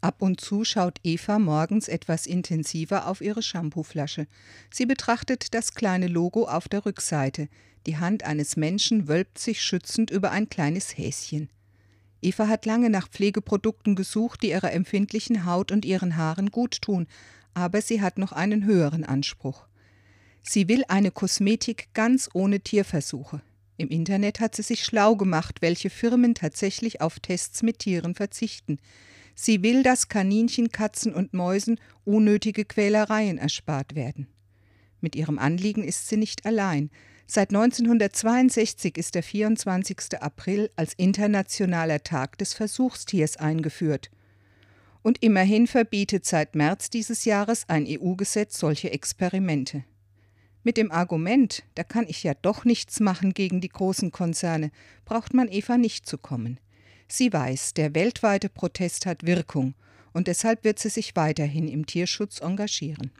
Ab und zu schaut Eva morgens etwas intensiver auf ihre Shampooflasche. Sie betrachtet das kleine Logo auf der Rückseite. Die Hand eines Menschen wölbt sich schützend über ein kleines Häschen. Eva hat lange nach Pflegeprodukten gesucht, die ihrer empfindlichen Haut und ihren Haaren gut tun, aber sie hat noch einen höheren Anspruch. Sie will eine Kosmetik ganz ohne Tierversuche. Im Internet hat sie sich schlau gemacht, welche Firmen tatsächlich auf Tests mit Tieren verzichten. Sie will, dass Kaninchen, Katzen und Mäusen unnötige Quälereien erspart werden. Mit ihrem Anliegen ist sie nicht allein. Seit 1962 ist der 24. April als internationaler Tag des Versuchstiers eingeführt. Und immerhin verbietet seit März dieses Jahres ein EU-Gesetz solche Experimente. Mit dem Argument, da kann ich ja doch nichts machen gegen die großen Konzerne, braucht man Eva nicht zu kommen. Sie weiß, der weltweite Protest hat Wirkung und deshalb wird sie sich weiterhin im Tierschutz engagieren.